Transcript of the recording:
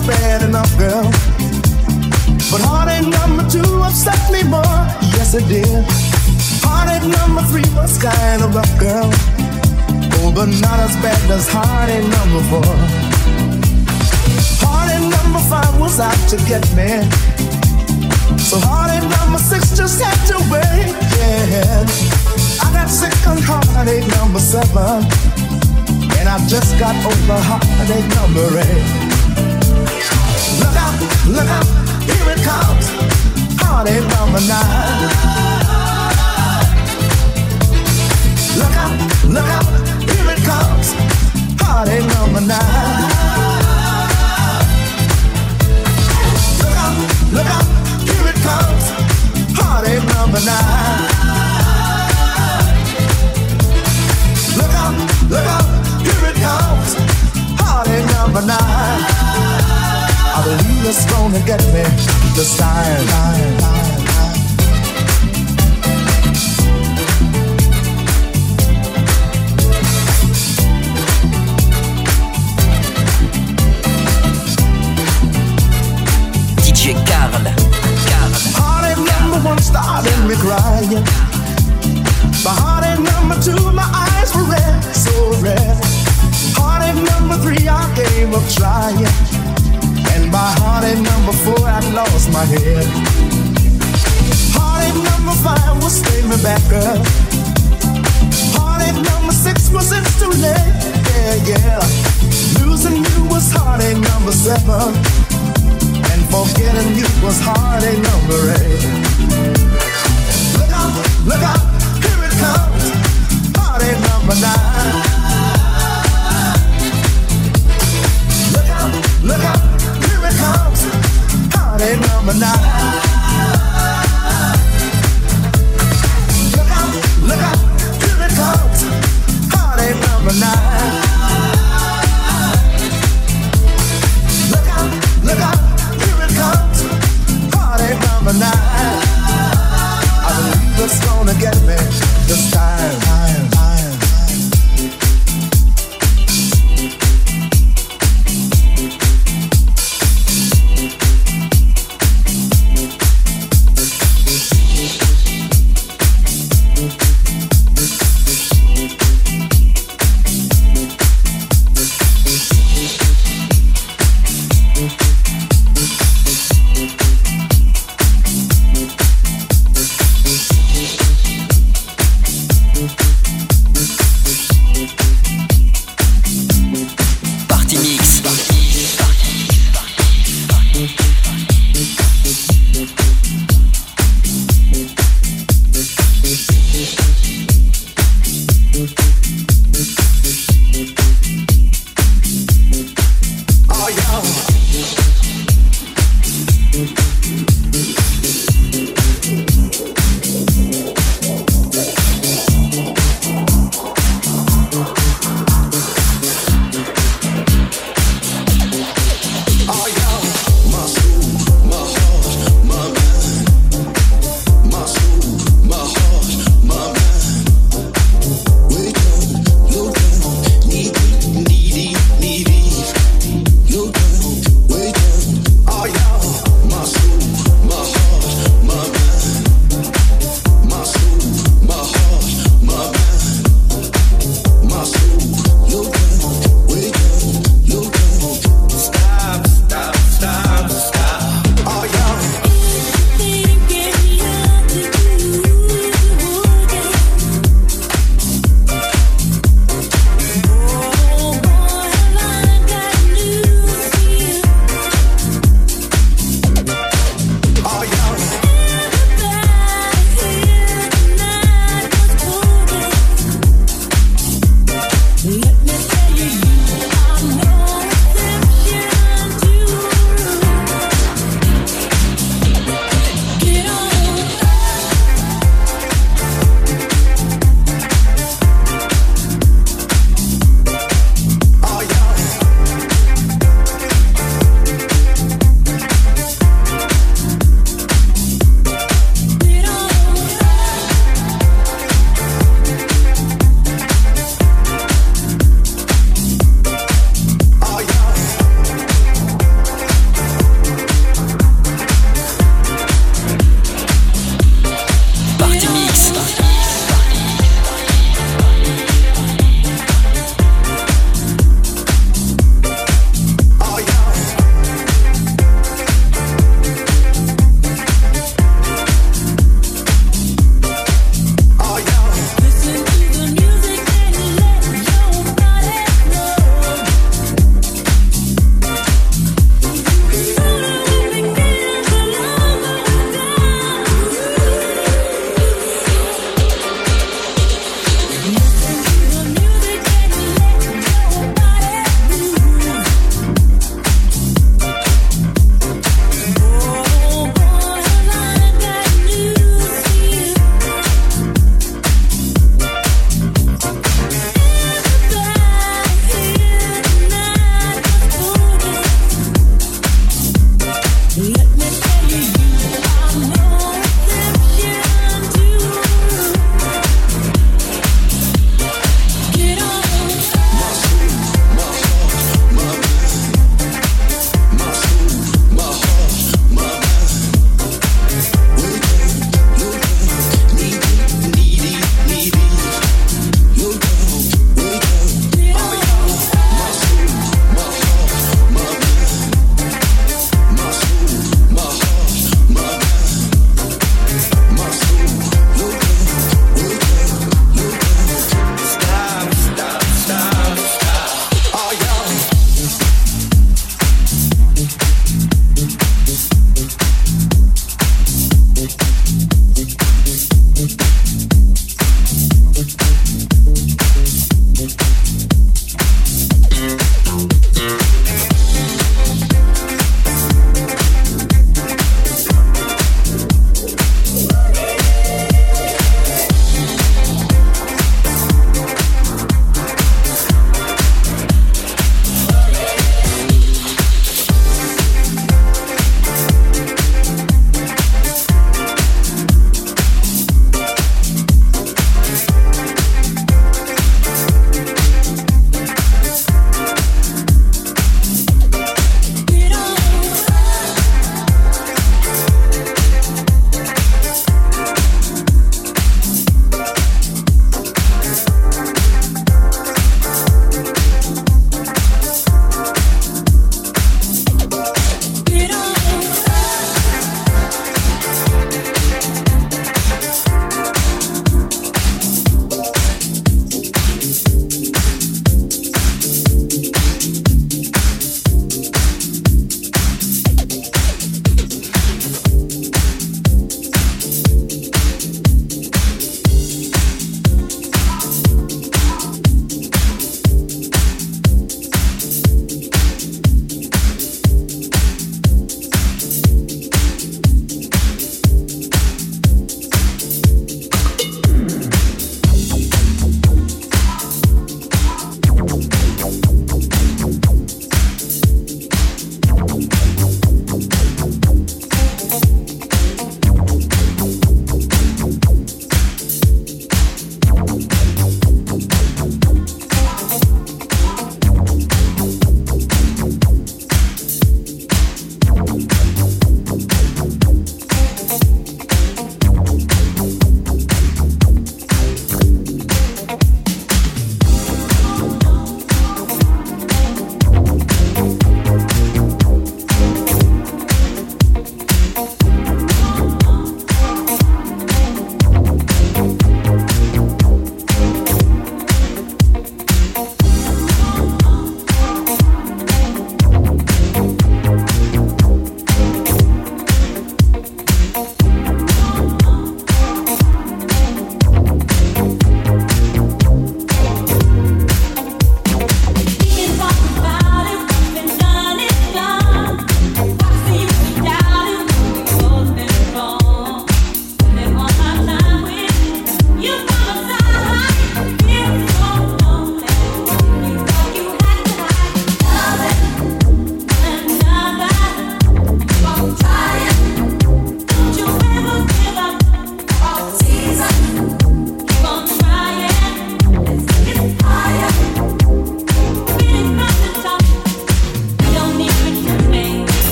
Bad enough, girl. But heartache number two upset me more. Yes, it did. Heartache number three was kind of rough, girl. Oh, but not as bad as heartache number four. Heartache number five was out to get me. So heartache number six just had to wait. Yeah. I got sick on heartache number seven. And I just got over heartache number eight. Look out, here it comes. Heartache number nine. Look out, look here it comes. Heartache number nine. Look look here it comes. Heartache number nine. Look look here it comes. Heartache number nine. I believe it's gonna get me this time. DJ Carl. Carl. Heartache number one started me crying. My heartache number two, my eyes were red, so red. Heartache number three, I gave up trying. And by heartache number four, I lost my head. Heartache number five was me back, girl. Heartache number six was it's too late, yeah, yeah. Losing you was heartache number seven. And forgetting you was heartache number eight.